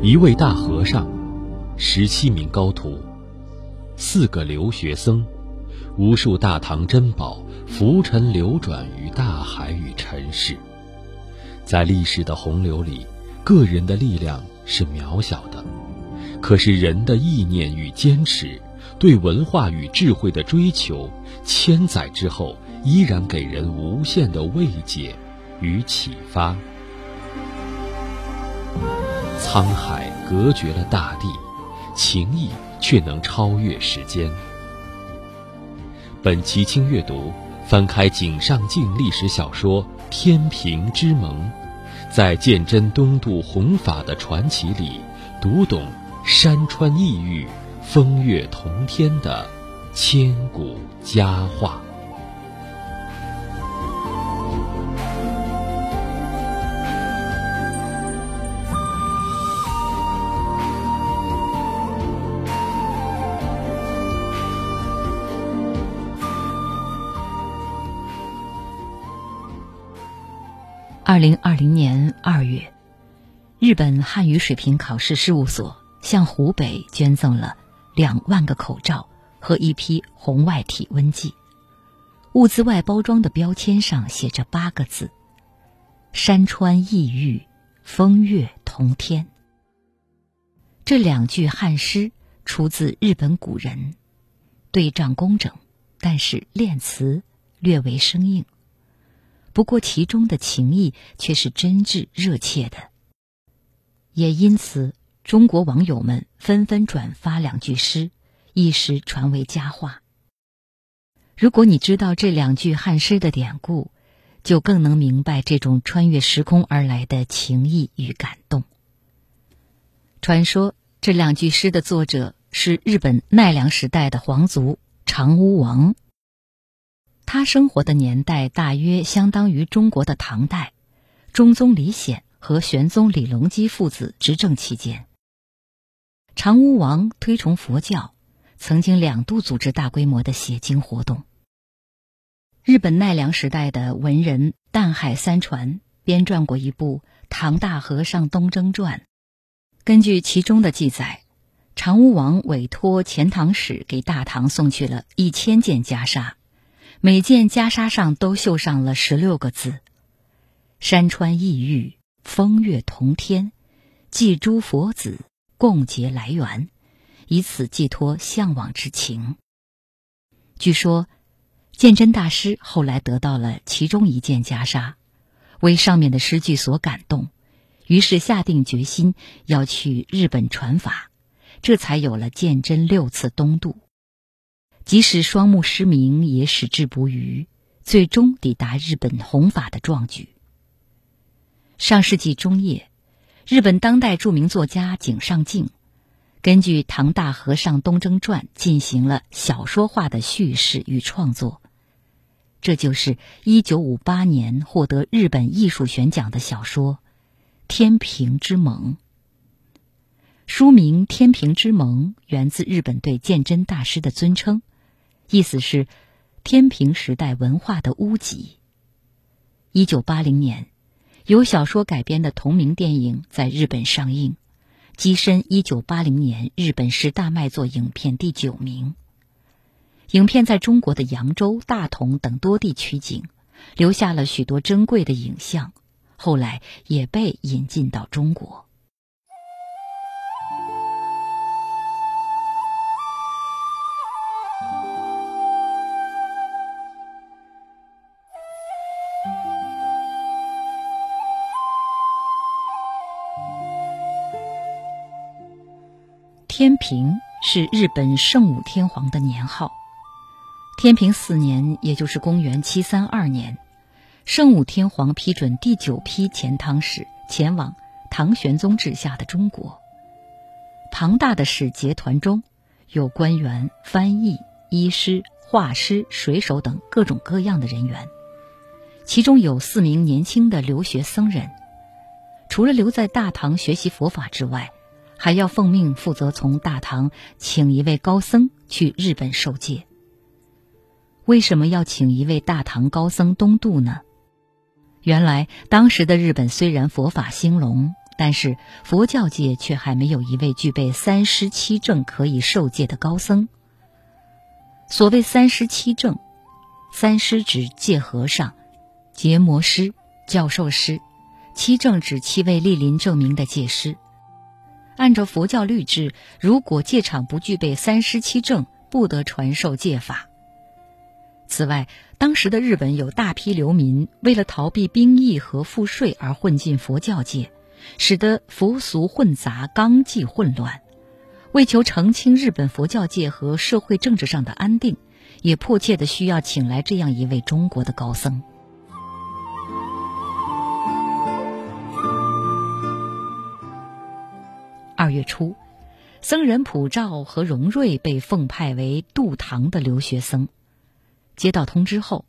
一位大和尚，十七名高徒，四个留学生，无数大唐珍宝浮沉流转于大海与尘世。在历史的洪流里，个人的力量是渺小的，可是人的意念与坚持，对文化与智慧的追求，千载之后依然给人无限的慰藉与启发。沧海隔绝了大地，情谊却能超越时间。本期轻阅读，翻开井上镜历史小说《天平之盟》，在鉴真东渡弘法的传奇里，读懂山川异域、风月同天的千古佳话。二零二零年二月，日本汉语水平考试事务所向湖北捐赠了两万个口罩和一批红外体温计。物资外包装的标签上写着八个字：“山川异域，风月同天。”这两句汉诗出自日本古人，对仗工整，但是练词略为生硬。不过，其中的情谊却是真挚热切的，也因此，中国网友们纷纷转发两句诗，一时传为佳话。如果你知道这两句汉诗的典故，就更能明白这种穿越时空而来的情谊与感动。传说这两句诗的作者是日本奈良时代的皇族长屋王。他生活的年代大约相当于中国的唐代，中宗李显和玄宗李隆基父子执政期间。长屋王推崇佛教，曾经两度组织大规模的写经活动。日本奈良时代的文人淡海三传编撰过一部《唐大和尚东征传》，根据其中的记载，长屋王委托遣唐使给大唐送去了一千件袈裟。每件袈裟上都绣上了十六个字：“山川异域，风月同天，祭诸佛子，共结来缘，以此寄托向往之情。”据说，鉴真大师后来得到了其中一件袈裟，为上面的诗句所感动，于是下定决心要去日本传法，这才有了鉴真六次东渡。即使双目失明，也矢志不渝，最终抵达日本弘法的壮举。上世纪中叶，日本当代著名作家井上靖，根据《唐大和尚东征传》进行了小说化的叙事与创作，这就是1958年获得日本艺术选奖的小说《天平之盟》。书名《天平之盟》源自日本对鉴真大师的尊称。意思是，天平时代文化的屋脊。一九八零年，由小说改编的同名电影在日本上映，跻身一九八零年日本十大卖座影片第九名。影片在中国的扬州、大同等多地取景，留下了许多珍贵的影像，后来也被引进到中国。天平是日本圣武天皇的年号。天平四年，也就是公元七三二年，圣武天皇批准第九批遣唐使前往唐玄宗治下的中国。庞大的使节团中有官员、翻译、医师、画师、水手等各种各样的人员，其中有四名年轻的留学僧人。除了留在大唐学习佛法之外，还要奉命负责从大唐请一位高僧去日本受戒。为什么要请一位大唐高僧东渡呢？原来当时的日本虽然佛法兴隆，但是佛教界却还没有一位具备三师七证可以受戒的高僧。所谓三师七证，三师指戒和尚、结魔师、教授师，七正指七位莅临证明的戒师。按照佛教律制，如果戒场不具备三师七证，不得传授戒法。此外，当时的日本有大批流民为了逃避兵役和赋税而混进佛教界。使得佛俗混杂、纲纪混乱，为求澄清日本佛教界和社会政治上的安定，也迫切的需要请来这样一位中国的高僧。二月初，僧人普照和荣瑞被奉派为渡唐的留学生。接到通知后，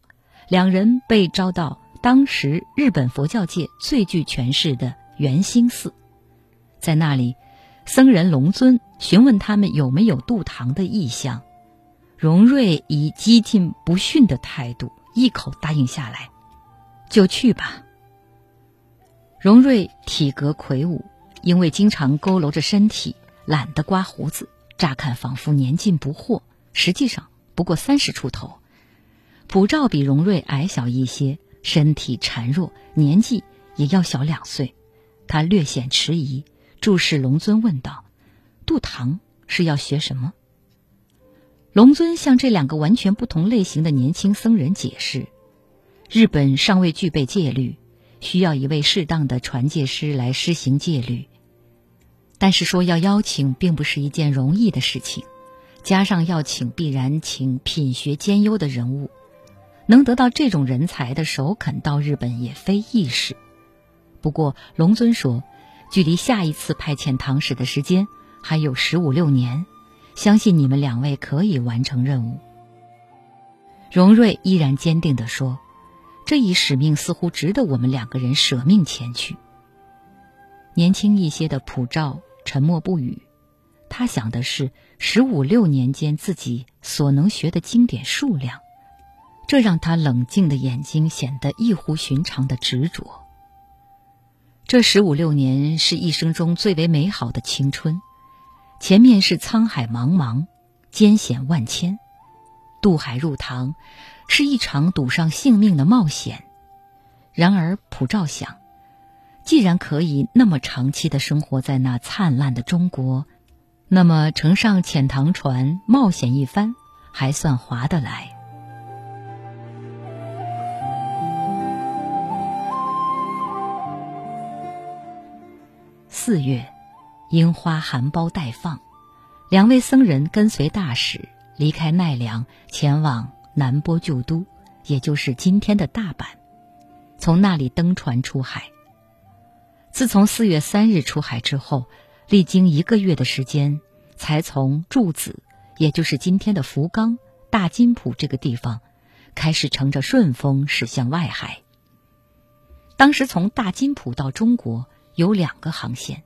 两人被招到当时日本佛教界最具权势的。圆心寺，在那里，僧人龙尊询问他们有没有渡唐的意向。荣瑞以激进不逊的态度一口答应下来，就去吧。荣瑞体格魁梧，因为经常佝偻着身体，懒得刮胡子，乍看仿佛年近不惑，实际上不过三十出头。普照比荣瑞矮小一些，身体孱弱，年纪也要小两岁。他略显迟疑，注视龙尊问道：“渡唐是要学什么？”龙尊向这两个完全不同类型的年轻僧人解释：“日本尚未具备戒律，需要一位适当的传戒师来施行戒律。但是说要邀请，并不是一件容易的事情，加上要请，必然请品学兼优的人物，能得到这种人才的首肯到日本，也非易事。”不过，龙尊说，距离下一次派遣唐使的时间还有十五六年，相信你们两位可以完成任务。荣瑞依然坚定地说：“这一使命似乎值得我们两个人舍命前去。”年轻一些的普照沉默不语，他想的是十五六年间自己所能学的经典数量，这让他冷静的眼睛显得异乎寻常的执着。这十五六年是一生中最为美好的青春，前面是沧海茫茫，艰险万千，渡海入唐，是一场赌上性命的冒险。然而普照想，既然可以那么长期的生活在那灿烂的中国，那么乘上遣唐船冒险一番，还算划得来。四月，樱花含苞待放，两位僧人跟随大使离开奈良，前往南波旧都，也就是今天的大阪，从那里登船出海。自从四月三日出海之后，历经一个月的时间，才从柱子，也就是今天的福冈大金浦这个地方，开始乘着顺风驶向外海。当时从大金浦到中国。有两个航线，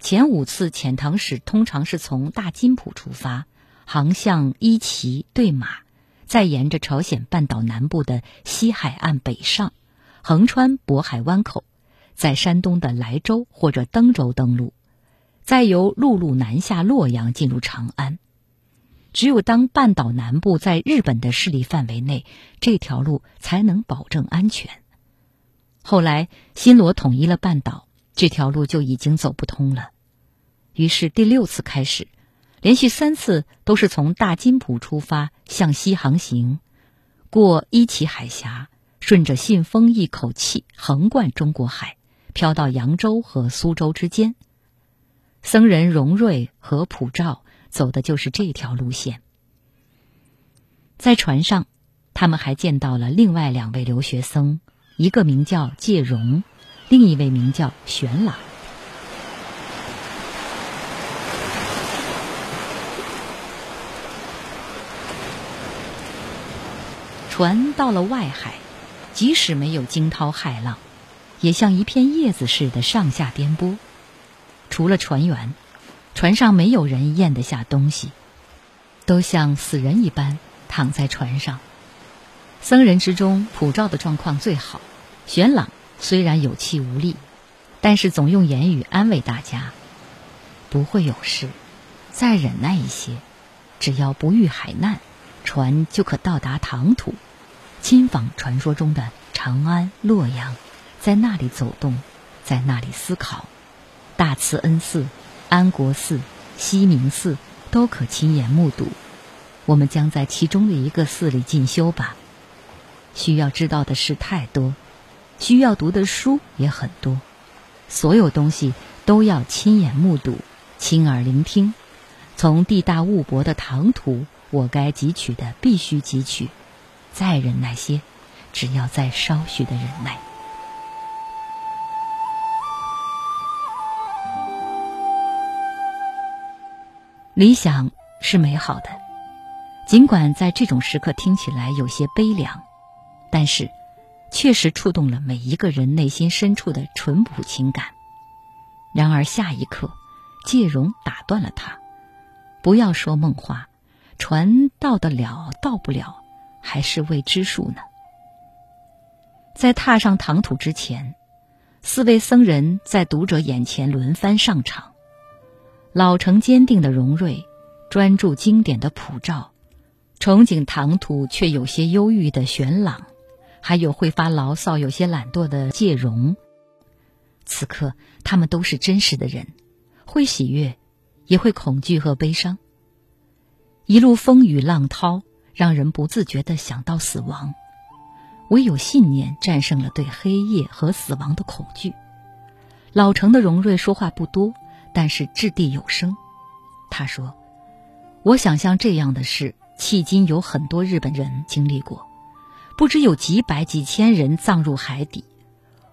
前五次遣唐使通常是从大金浦出发，航向伊岐对马，再沿着朝鲜半岛南部的西海岸北上，横穿渤海湾口，在山东的莱州或者登州登陆，再由陆路南下洛阳进入长安。只有当半岛南部在日本的势力范围内，这条路才能保证安全。后来新罗统一了半岛。这条路就已经走不通了，于是第六次开始，连续三次都是从大金浦出发向西航行，过伊岐海峡，顺着信丰一口气横贯中国海，飘到扬州和苏州之间。僧人荣瑞和普照走的就是这条路线。在船上，他们还见到了另外两位留学僧，一个名叫介荣。另一位名叫玄朗。船到了外海，即使没有惊涛骇浪，也像一片叶子似的上下颠簸。除了船员，船上没有人咽得下东西，都像死人一般躺在船上。僧人之中，普照的状况最好，玄朗。虽然有气无力，但是总用言语安慰大家，不会有事，再忍耐一些，只要不遇海难，船就可到达唐土，亲访传说中的长安、洛阳，在那里走动，在那里思考。大慈恩寺、安国寺、西明寺都可亲眼目睹。我们将在其中的一个寺里进修吧。需要知道的事太多，需要读的书也很多，所有东西都要亲眼目睹、亲耳聆听。从地大物博的唐土，我该汲取的必须汲取，再忍耐些，只要再稍许的忍耐。理想是美好的，尽管在这种时刻听起来有些悲凉，但是确实触动了每一个人内心深处的淳朴情感。然而下一刻，介荣打断了他：“不要说梦话，船到得了，到不了，还是未知数呢。”在踏上唐土之前，四位僧人在读者眼前轮番上场。老成坚定的荣瑞，专注经典的普照，憧憬唐突却有些忧郁的玄朗，还有会发牢骚、有些懒惰的介荣。此刻，他们都是真实的人，会喜悦，也会恐惧和悲伤。一路风雨浪涛，让人不自觉地想到死亡，唯有信念战胜了对黑夜和死亡的恐惧。老成的荣瑞说话不多。但是掷地有声，他说：“我想象这样的事，迄今有很多日本人经历过，不知有几百几千人葬入海底，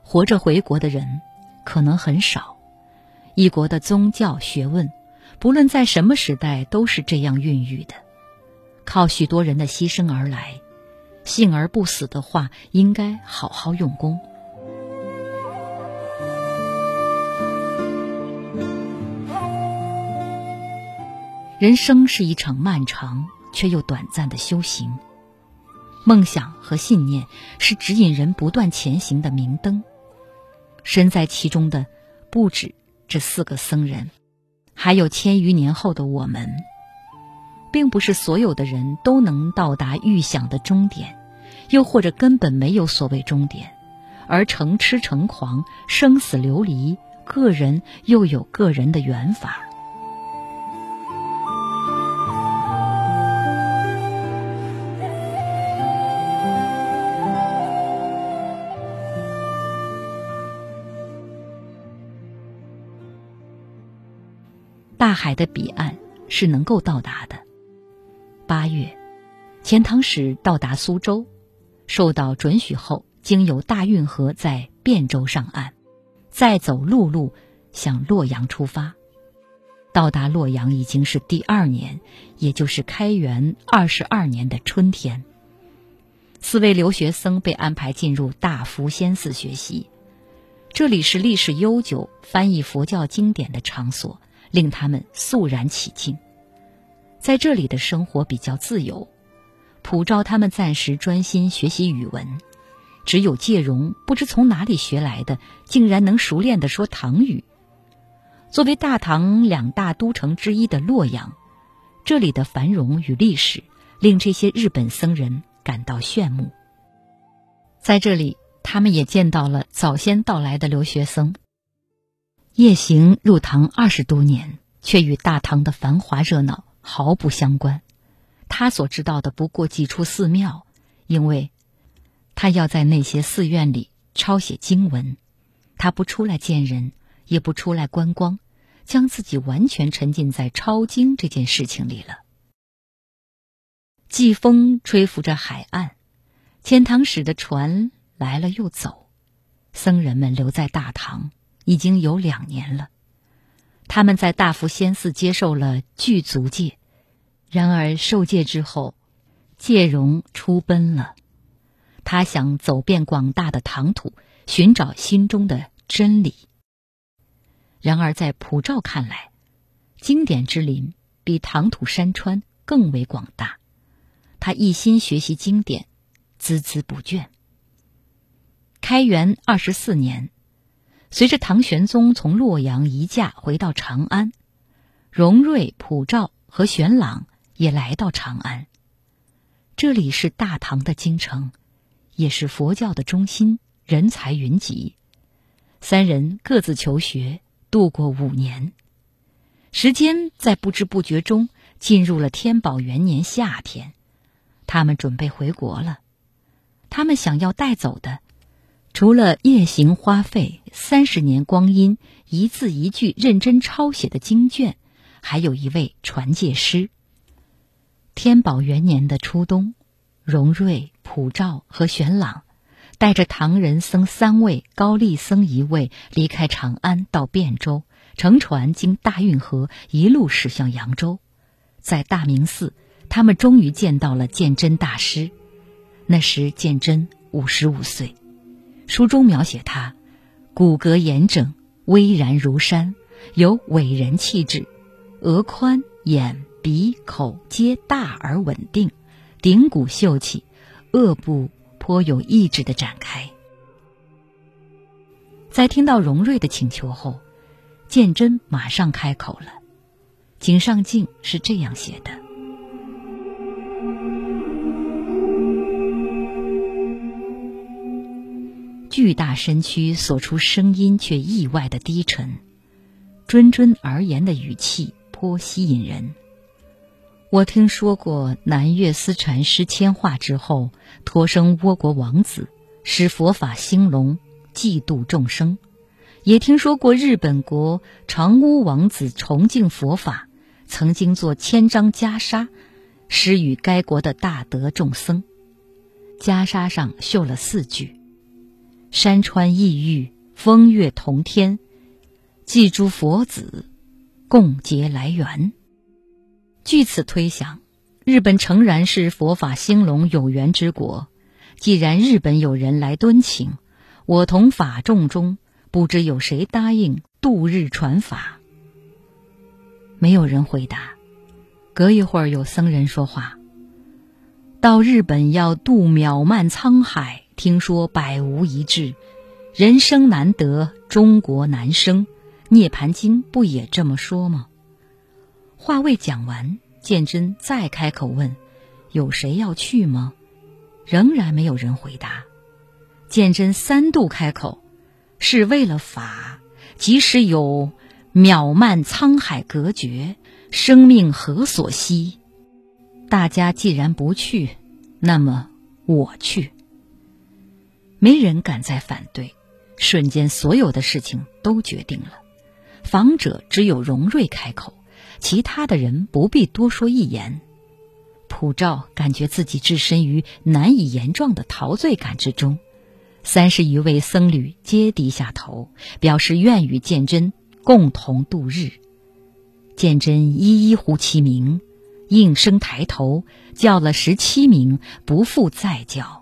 活着回国的人可能很少。一国的宗教学问，不论在什么时代都是这样孕育的，靠许多人的牺牲而来。幸而不死的话，应该好好用功。”人生是一场漫长却又短暂的修行，梦想和信念是指引人不断前行的明灯。身在其中的不止这四个僧人，还有千余年后的我们。并不是所有的人都能到达预想的终点，又或者根本没有所谓终点，而成痴成狂、生死流离，个人又有个人的缘法。大海的彼岸是能够到达的。八月，钱塘使到达苏州，受到准许后，经由大运河在汴州上岸，再走陆路向洛阳出发。到达洛阳已经是第二年，也就是开元二十二年的春天。四位留学生被安排进入大福仙寺学习，这里是历史悠久、翻译佛教经典的场所。令他们肃然起敬，在这里的生活比较自由。普照他们暂时专心学习语文，只有介荣不知从哪里学来的，竟然能熟练地说唐语。作为大唐两大都城之一的洛阳，这里的繁荣与历史令这些日本僧人感到炫目。在这里，他们也见到了早先到来的留学生。夜行入唐二十多年，却与大唐的繁华热闹毫不相关。他所知道的不过几处寺庙，因为他要在那些寺院里抄写经文。他不出来见人，也不出来观光，将自己完全沉浸在抄经这件事情里了。季风吹拂着海岸，遣唐使的船来了又走，僧人们留在大唐。已经有两年了，他们在大福仙寺接受了具足戒，然而受戒之后，戒容出奔了。他想走遍广大的唐土，寻找心中的真理。然而在普照看来，经典之林比唐土山川更为广大。他一心学习经典，孜孜不倦。开元二十四年。随着唐玄宗从洛阳移驾回到长安，荣瑞、普照和玄朗也来到长安。这里是大唐的京城，也是佛教的中心，人才云集。三人各自求学，度过五年。时间在不知不觉中进入了天宝元年夏天，他们准备回国了。他们想要带走的。除了夜行花费三十年光阴、一字一句认真抄写的经卷，还有一位传戒师。天宝元年的初冬，荣瑞、普照和玄朗带着唐人僧三位、高丽僧一位离开长安，到汴州，乘船经大运河，一路驶向扬州。在大明寺，他们终于见到了鉴真大师。那时鉴真五十五岁。书中描写他，骨骼严整，巍然如山，有伟人气质，额宽，眼、鼻、口皆大而稳定，顶骨秀气，颚部颇有意志的展开。在听到荣瑞的请求后，鉴真马上开口了。井上镜是这样写的。巨大身躯所出声音却意外的低沉，谆谆而言的语气颇吸引人。我听说过南岳思禅师迁化之后，托生倭国王子，使佛法兴隆，济度众生；也听说过日本国长屋王子崇敬佛法，曾经做千张袈裟，施与该国的大德众僧。袈裟上绣了四句。山川异域，风月同天，祭诸佛子，共结来缘。据此推想，日本诚然是佛法兴隆有缘之国。既然日本有人来敦请，我同法众中不知有谁答应度日传法？没有人回答。隔一会儿，有僧人说话：“到日本要渡渺漫沧海。”听说百无一致，人生难得，中国难生。涅盘经不也这么说吗？话未讲完，鉴真再开口问：“有谁要去吗？”仍然没有人回答。鉴真三度开口：“是为了法，即使有渺漫沧海隔绝，生命何所惜？大家既然不去，那么我去。”没人敢再反对，瞬间所有的事情都决定了。访者只有荣瑞开口，其他的人不必多说一言。普照感觉自己置身于难以言状的陶醉感之中，三十余位僧侣皆低下头，表示愿与鉴真共同度日。鉴真一一呼其名，应声抬头叫了十七名，不复再叫。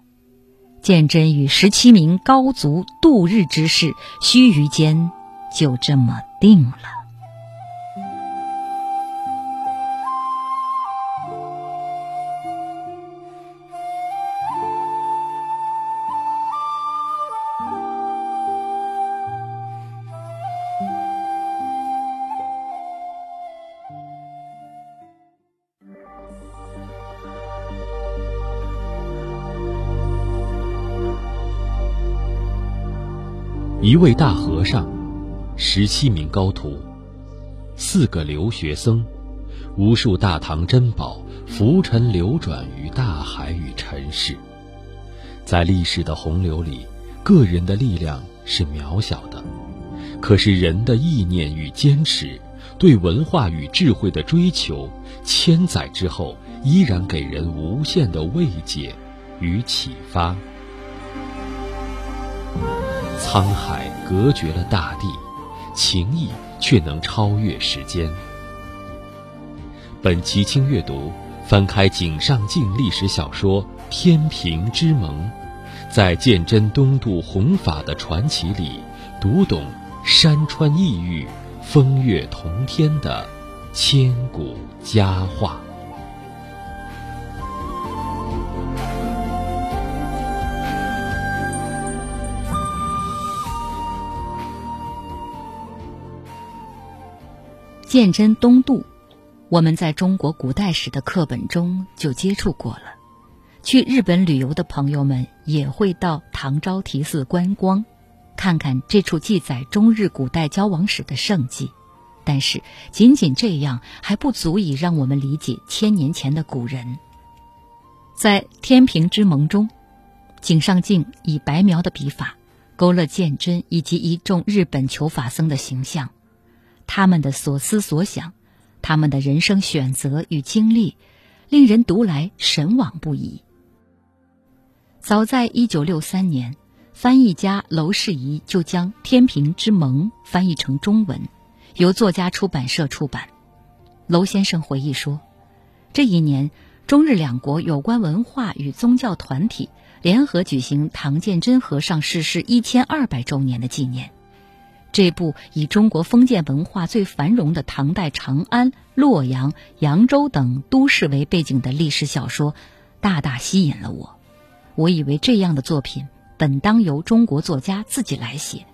鉴真与十七名高足度日之事，须臾间就这么定了。一位大和尚，十七名高徒，四个留学生，无数大唐珍宝浮沉流转于大海与尘世。在历史的洪流里，个人的力量是渺小的，可是人的意念与坚持，对文化与智慧的追求，千载之后依然给人无限的慰藉与启发。沧海隔绝了大地，情谊却能超越时间。本期轻阅读，翻开井上镜历史小说《天平之盟》，在鉴真东渡弘法的传奇里，读懂山川异域、风月同天的千古佳话。鉴真东渡，我们在中国古代史的课本中就接触过了。去日本旅游的朋友们也会到唐招提寺观光，看看这处记载中日古代交往史的圣迹。但是，仅仅这样还不足以让我们理解千年前的古人。在《天平之盟》中，井上靖以白描的笔法，勾勒鉴真以及一众日本求法僧的形象，他们的所思所想，他们的人生选择与经历，令人读来神往不已。早在一九六三年，翻译家娄世仪就将《天平之盟》翻译成中文。由作家出版社出版。娄先生回忆说：“这一年，中日两国有关文化与宗教团体联合举行唐建真和尚逝世一千二百周年的纪念。这部以中国封建文化最繁荣的唐代长安、洛阳、扬州等都市为背景的历史小说，大大吸引了我。我以为这样的作品本当由中国作家自己来写。”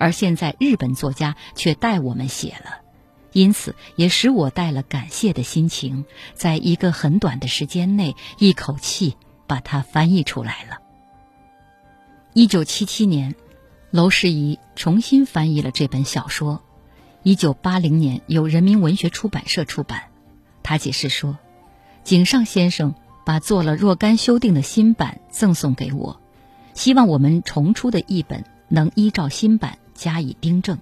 而现在，日本作家却代我们写了，因此也使我带了感谢的心情，在一个很短的时间内，一口气把它翻译出来了。一九七七年，娄世仪重新翻译了这本小说，一九八零年由人民文学出版社出版。他解释说，井上先生把做了若干修订的新版赠送给我，希望我们重出的译本能依照新版。加以订正，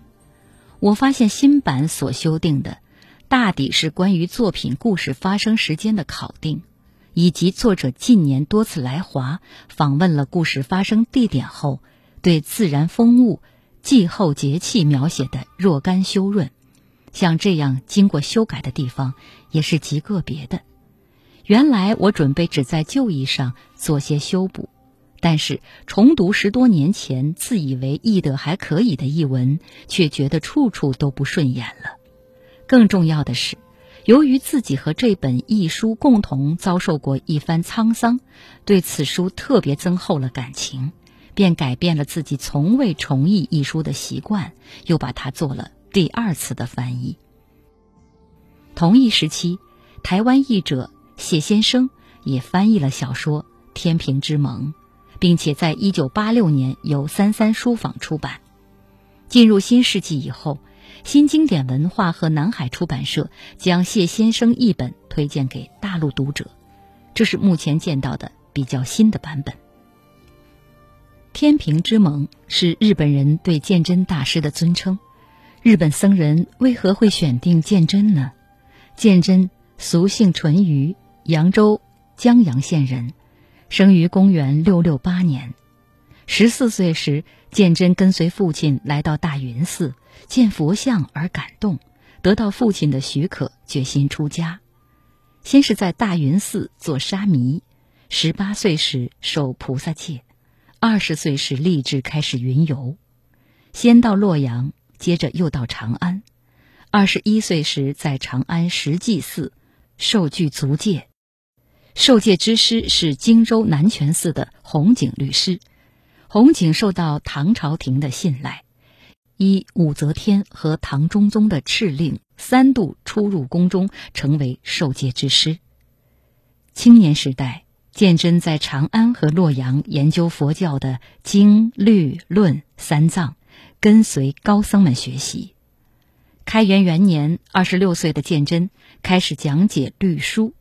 我发现新版所修订的，大抵是关于作品故事发生时间的考定，以及作者近年多次来华访问了故事发生地点后，对自然风物、季候节气描写的若干修润。像这样经过修改的地方，也是极个别的。原来我准备只在旧义上做些修补。但是重读十多年前自以为译得还可以的译文，却觉得处处都不顺眼了。更重要的是，由于自己和这本译书共同遭受过一番沧桑，对此书特别增厚了感情，便改变了自己从未重译一书的习惯，又把它做了第二次的翻译。同一时期，台湾译者谢先生也翻译了小说《天平之盟》。并且在一九八六年由三三书坊出版。进入新世纪以后，新经典文化和南海出版社将谢先生译本推荐给大陆读者，这是目前见到的比较新的版本。天平之盟是日本人对鉴真大师的尊称。日本僧人为何会选定鉴真呢？鉴真俗姓淳于，扬州江阳县人。生于公元六六八年，十四岁时，鉴真跟随父亲来到大云寺，见佛像而感动，得到父亲的许可，决心出家。先是在大云寺做沙弥，十八岁时受菩萨戒，二十岁时立志开始云游，先到洛阳，接着又到长安。二十一岁时，在长安石济寺受具足戒。受戒之师是荆州南泉寺的弘景律师，弘景受到唐朝廷的信赖，依武则天和唐中宗的敕令，三度出入宫中，成为受戒之师。青年时代，鉴真在长安和洛阳研究佛教的经律论三藏，跟随高僧们学习。开元元年，二十六岁的鉴真开始讲解律书。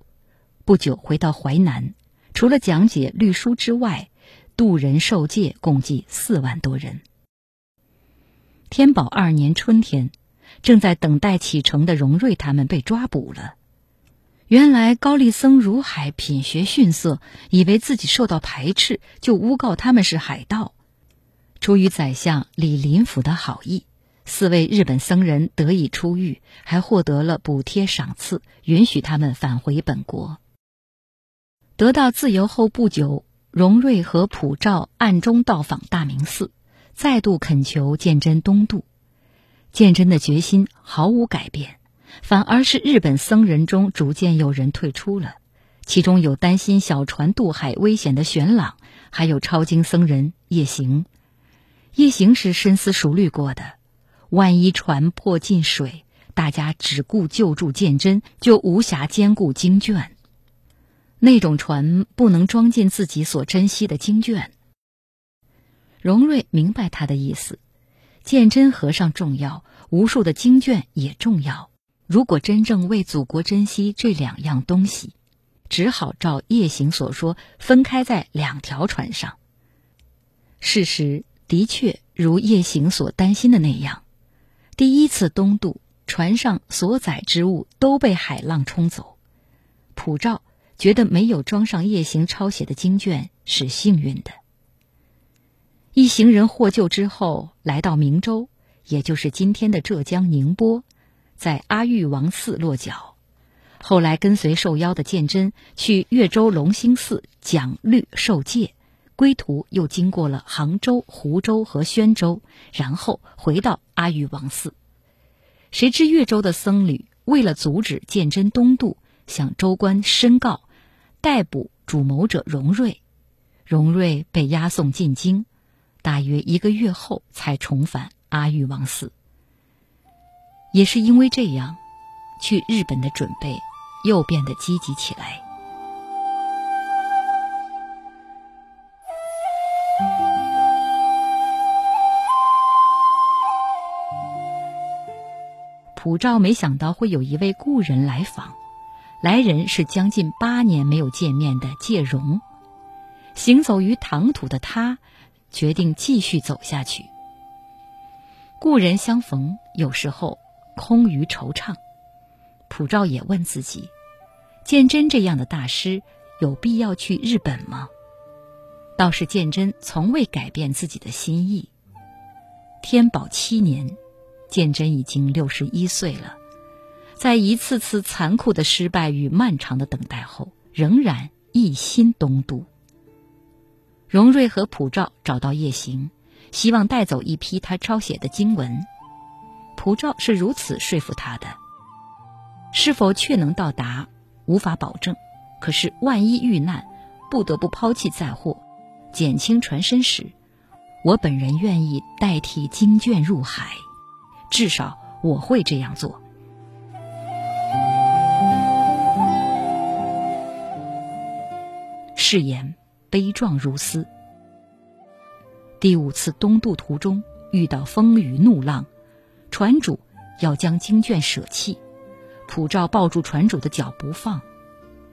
不久回到淮南，除了讲解律书之外，渡人受戒共计四万多人。天宝二年春天，正在等待启程的荣瑞他们被抓捕了。原来高丽僧如海品学逊色，以为自己受到排斥，就诬告他们是海盗。出于宰相李林甫的好意，四位日本僧人得以出狱，还获得了补贴赏赐，允许他们返回本国。得到自由后不久，荣瑞和普照暗中到访大明寺，再度恳求鉴真东渡。鉴真的决心毫无改变，反而是日本僧人中逐渐有人退出了，其中有担心小船渡海危险的玄朗，还有抄经僧人夜行。夜行是深思熟虑过的，万一船破进水，大家只顾救助鉴真，就无暇兼顾经卷。那种船不能装进自己所珍惜的经卷。荣瑞明白他的意思，鉴真和尚重要，无数的经卷也重要。如果真正为祖国珍惜这两样东西，只好照夜行所说，分开在两条船上。事实的确如夜行所担心的那样，第一次东渡，船上所载之物都被海浪冲走。普照觉得没有装上夜行抄写的经卷是幸运的。一行人获救之后，来到明州，也就是今天的浙江宁波，在阿育王寺落脚。后来跟随受邀的鉴真去越州龙兴寺讲律受戒，归途又经过了杭州、湖州和宣州，然后回到阿育王寺。谁知越州的僧侣为了阻止鉴真东渡，向州官申告，逮捕主谋者荣瑞，荣瑞被押送进京。大约一个月后才重返阿育王寺。也是因为这样，去日本的准备又变得积极起来。普照没想到会有一位故人来访，来人是将近八年没有见面的介荣。行走于唐土的他。决定继续走下去。故人相逢，有时候空余惆怅。普照也问自己：鉴真这样的大师，有必要去日本吗？倒是鉴真从未改变自己的心意。天宝七年，鉴真已经六十一岁了，在一次次残酷的失败与漫长的等待后，仍然一心东渡。荣瑞和普照找到叶行，希望带走一批他抄写的经文。普照是如此说服他的。是否确能到达，无法保证。可是万一遇难，不得不抛弃载货，减轻船身时，我本人愿意代替经卷入海，至少我会这样做。誓言。悲壮如斯。第五次东渡途中遇到风雨怒浪，船主要将经卷舍弃，普照抱住船主的脚不放，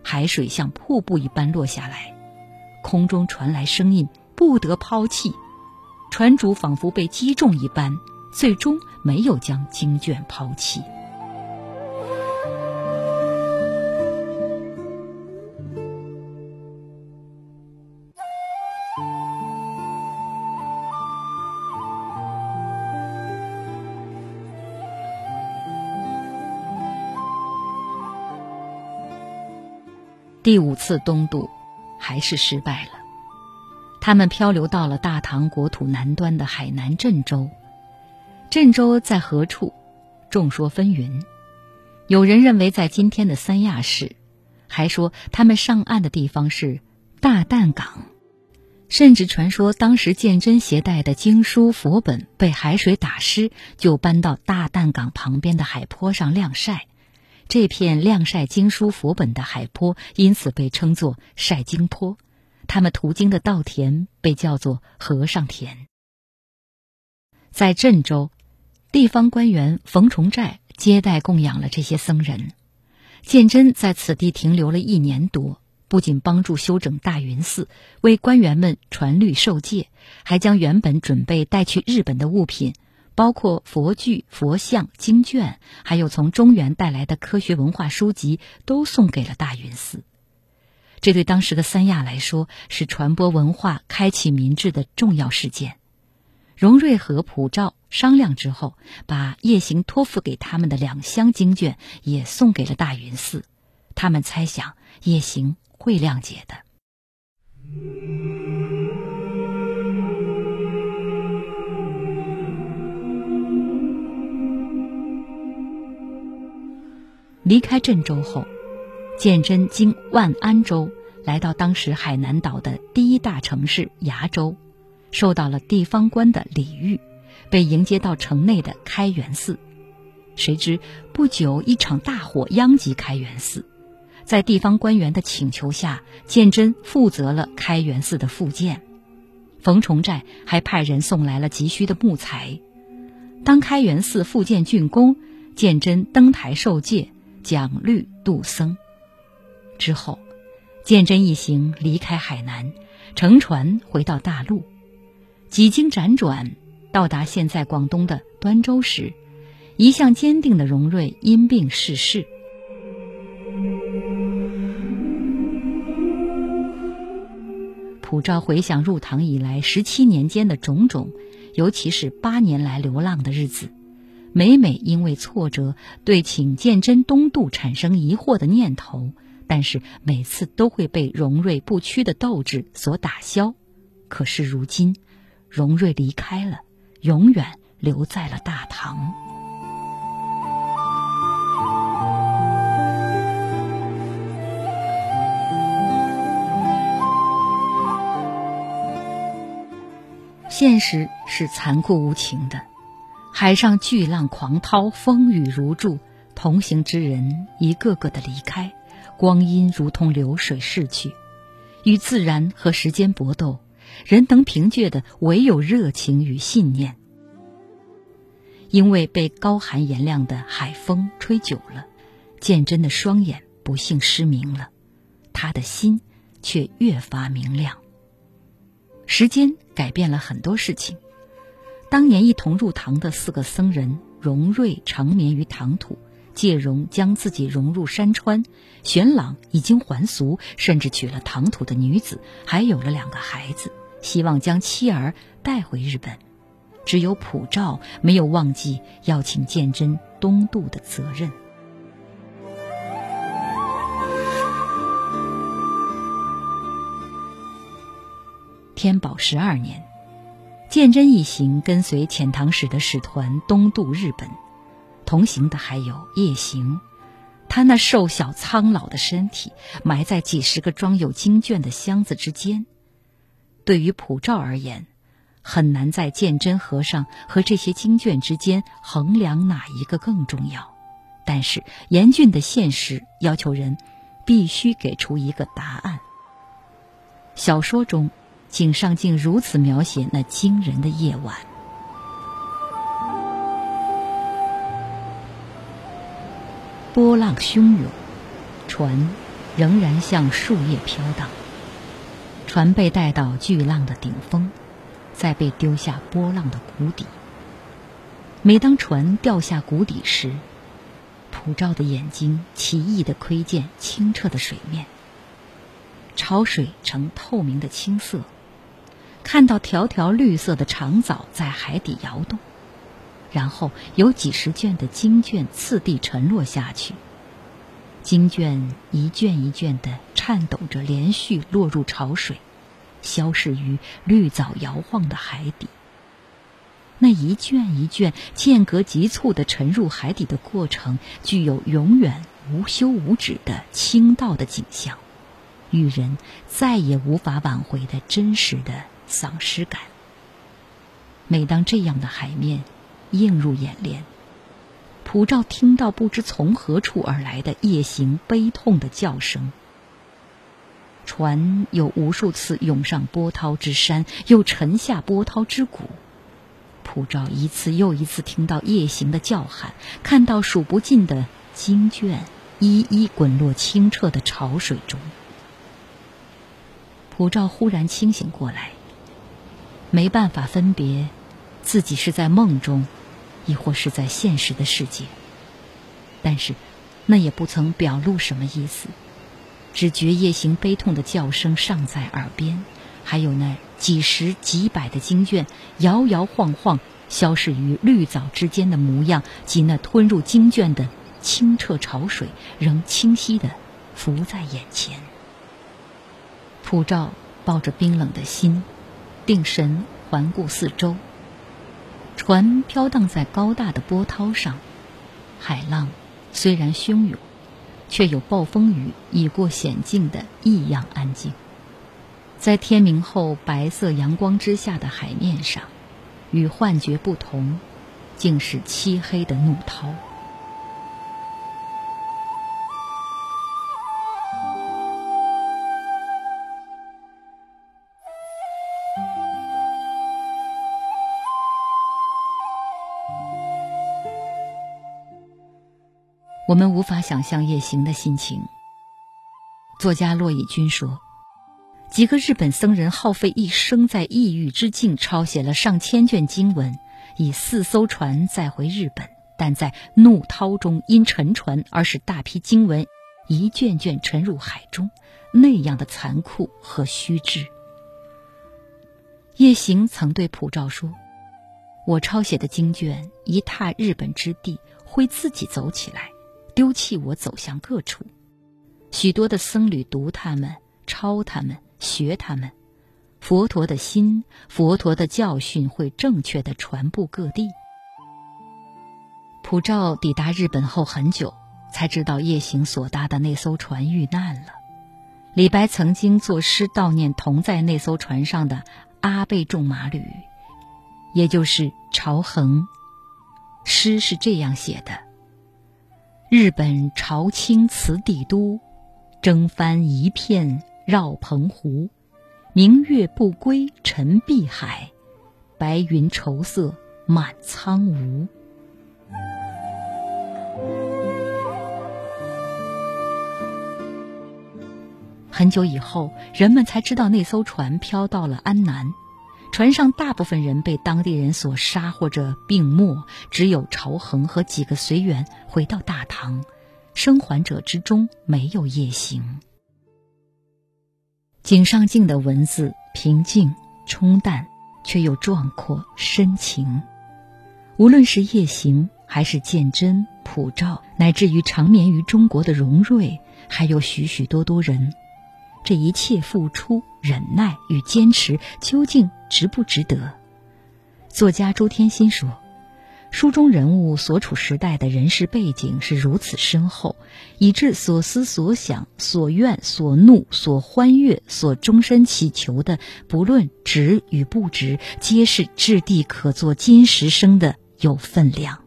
海水像瀑布一般落下来，空中传来声音不得抛弃，船主仿佛被击中一般，最终没有将经卷抛弃。第五次东渡，还是失败了。他们漂流到了大唐国土南端的海南郑州。郑州在何处？众说纷纭。有人认为在今天的三亚市，还说他们上岸的地方是大旦港，甚至传说当时鉴真携带的经书佛本被海水打湿，就搬到大旦港旁边的海坡上晾晒。这片晾晒经书佛本的海坡，因此被称作晒经坡。他们途经的稻田被叫做和尚田。在郑州，地方官员冯崇寨接待供养了这些僧人。鉴真在此地停留了一年多，不仅帮助修整大云寺，为官员们传律受戒，还将原本准备带去日本的物品。包括佛具、佛像、经卷，还有从中原带来的科学文化书籍，都送给了大云寺。这对当时的三亚来说，是传播文化、开启民智的重要事件。荣瑞和普照商量之后，把叶行托付给他们的两箱经卷也送给了大云寺。他们猜想叶行会谅解的。离开郑州后，鉴真经万安州来到当时海南岛的第一大城市崖州，受到了地方官的礼遇，被迎接到城内的开元寺。谁知不久一场大火殃及开元寺，在地方官员的请求下，鉴真负责了开元寺的复建。冯崇寨还派人送来了急需的木材。当开元寺复建竣工，鉴真登台受戒，讲律度僧。之后，鉴真一行离开海南，乘船回到大陆。几经辗转，到达现在广东的端州时，一向坚定的荣瑞因病逝世。普照回想入唐以来十七年间的种种，尤其是八年来流浪的日子，每每因为挫折，对请鉴真东渡产生疑惑的念头，但是每次都会被荣瑞不屈的斗志所打消。可是如今，荣瑞离开了，永远留在了大唐。现实是残酷无情的，海上巨浪狂涛，风雨如注，同行之人一个个的离开，光阴如同流水逝去，与自然和时间搏斗，人能凭借的唯有热情与信念。因为被高寒炎亮的海风吹久了，鉴真的双眼不幸失明了，他的心却越发明亮。时间改变了很多事情。当年一同入唐的四个僧人荣瑞长眠于唐土，介荣将自己融入山川，玄朗已经还俗，甚至娶了唐土的女子，还有了两个孩子，希望将妻儿带回日本。只有普照没有忘记要请鉴真东渡的责任。天宝十二年，鉴真一行跟随遣唐使的使团东渡日本，同行的还有叶行。他那瘦小苍老的身体埋在几十个装有经卷的箱子之间。对于普照而言，很难在鉴真和尚和这些经卷之间衡量哪一个更重要。但是严峻的现实要求人必须给出一个答案。小说中。井上竟如此描写那惊人的夜晚：波浪汹涌，船仍然像树叶飘荡。船被带到巨浪的顶峰，再被丢下波浪的谷底。每当船掉下谷底时，普照的眼睛奇异的窥见清澈的水面，潮水呈透明的青色。看到条条绿色的长藻在海底摇动，然后有几十卷的经卷次第沉落下去，经卷一卷一卷的颤抖着，连续落入潮水，消逝于绿藻摇晃的海底。那一卷一卷间隔急促的沉入海底的过程，具有永远无休无止的倾倒的景象，与人再也无法挽回的真实的。丧失感。每当这样的海面映入眼帘，普照听到不知从何处而来的夜行悲痛的叫声。船有无数次涌上波涛之山，又沉下波涛之谷。普照一次又一次听到夜行的叫喊，看到数不尽的经卷一一滚落清澈的潮水中。普照忽然清醒过来。没办法分别，自己是在梦中，亦或是在现实的世界。但是，那也不曾表露什么意思，只觉夜行悲痛的叫声尚在耳边，还有那几十几百的经卷摇摇晃晃消逝于绿藻之间的模样，及那吞入经卷的清澈潮水，仍清晰的浮在眼前。普照抱着冰冷的心。定神环顾四周，船飘荡在高大的波涛上，海浪虽然汹涌，却有暴风雨已过险境的异样安静。在天明后白色阳光之下的海面上，与幻觉不同，竟是漆黑的怒涛。我们无法想象夜行的心情。作家骆以军说：“几个日本僧人耗费一生，在异域之境抄写了上千卷经文，以四艘船载回日本，但在怒涛中因沉船而使大批经文一卷卷沉入海中，那样的残酷和虚掷。”夜行曾对普照说：“我抄写的经卷一踏日本之地，会自己走起来。”丢弃我，走向各处。许多的僧侣读他们，抄他们，学他们。佛陀的心，佛陀的教训会正确的传布各地。普照抵达日本后很久，才知道夜行所搭的那艘船遇难了。李白曾经作诗悼念同在那艘船上的阿倍仲麻吕，也就是朝衡。诗是这样写的。日本朝清瓷帝都，征帆一片绕澎湖。明月不归沉碧海，白云愁色满苍梧。很久以后，人们才知道那艘船飘到了安南。船上大部分人被当地人所杀或者病没，只有朝衡和几个随员回到大唐。生还者之中没有夜行。井上镜的文字平静冲淡，却又壮阔深情。无论是夜行，还是鉴真、普照，乃至于长眠于中国的荣瑞，还有许许多多人。这一切付出、忍耐与坚持，究竟值不值得？作家朱天心说：“书中人物所处时代的人事背景是如此深厚，以致所思所想、所怨所怒、所欢悦、所终身祈求的，不论值与不值，皆是掷地可作金石生的有分量。”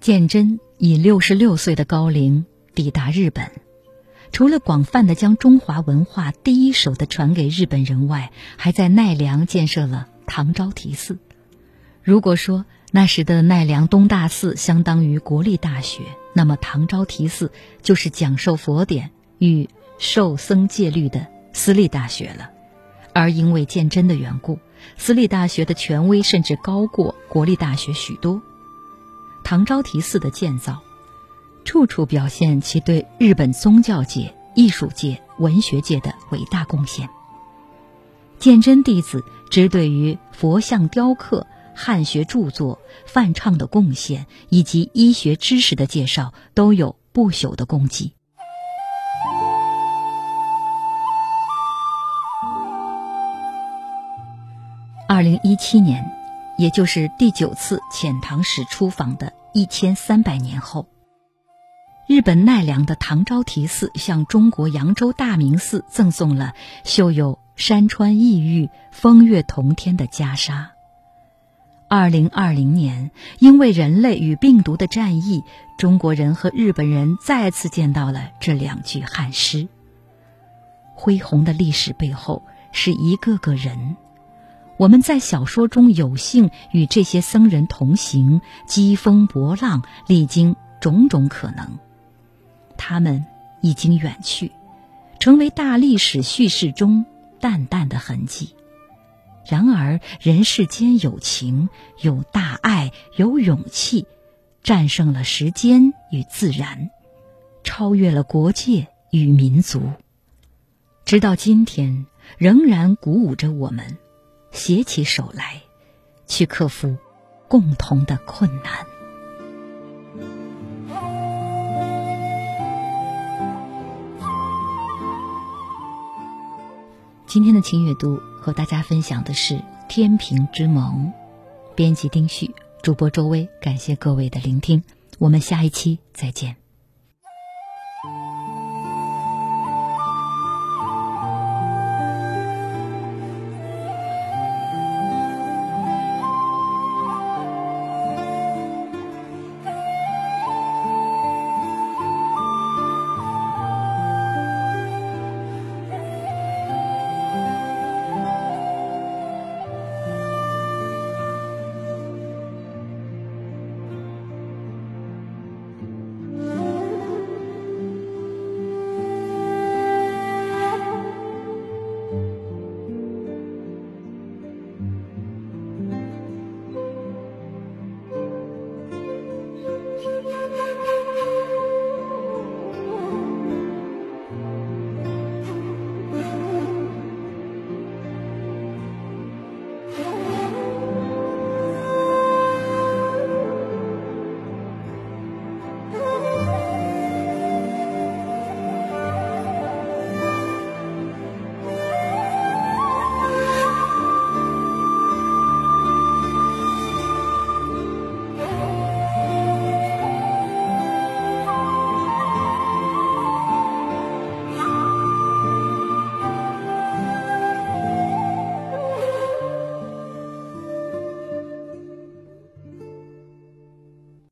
鉴真以六十六岁的高龄抵达日本。除了广泛的将中华文化第一手的传给日本人外，还在奈良建设了唐招提寺。如果说那时的奈良东大寺相当于国立大学，那么唐招提寺就是讲授佛典与授僧戒律的私立大学了。而因为鉴真的缘故，私立大学的权威甚至高过国立大学许多。唐招提寺的建造。处处表现其对日本宗教界、艺术界、文学界的伟大贡献。鉴真弟子只对于佛像雕刻、汉学著作、梵唱的贡献以及医学知识的介绍，都有不朽的功绩。二零一七年，也就是第九次遣唐使出访的一千三百年后。日本奈良的唐招提寺向中国扬州大明寺赠送了绣有山川异域、风月同天的袈裟。二零二零年，因为人类与病毒的战役，中国人和日本人再次见到了这两具汉诗。恢宏的历史背后是一个个人，我们在小说中有幸与这些僧人同行，激风搏浪，历经种种可能。他们已经远去，成为大历史叙事中淡淡的痕迹。然而，人世间有情，有大爱，有勇气，战胜了时间与自然，超越了国界与民族，直到今天，仍然鼓舞着我们，携起手来，去克服共同的困难。今天的情阅读和大家分享的是《天平之盟》，编辑丁旭，主播周薇，感谢各位的聆听，我们下一期再见。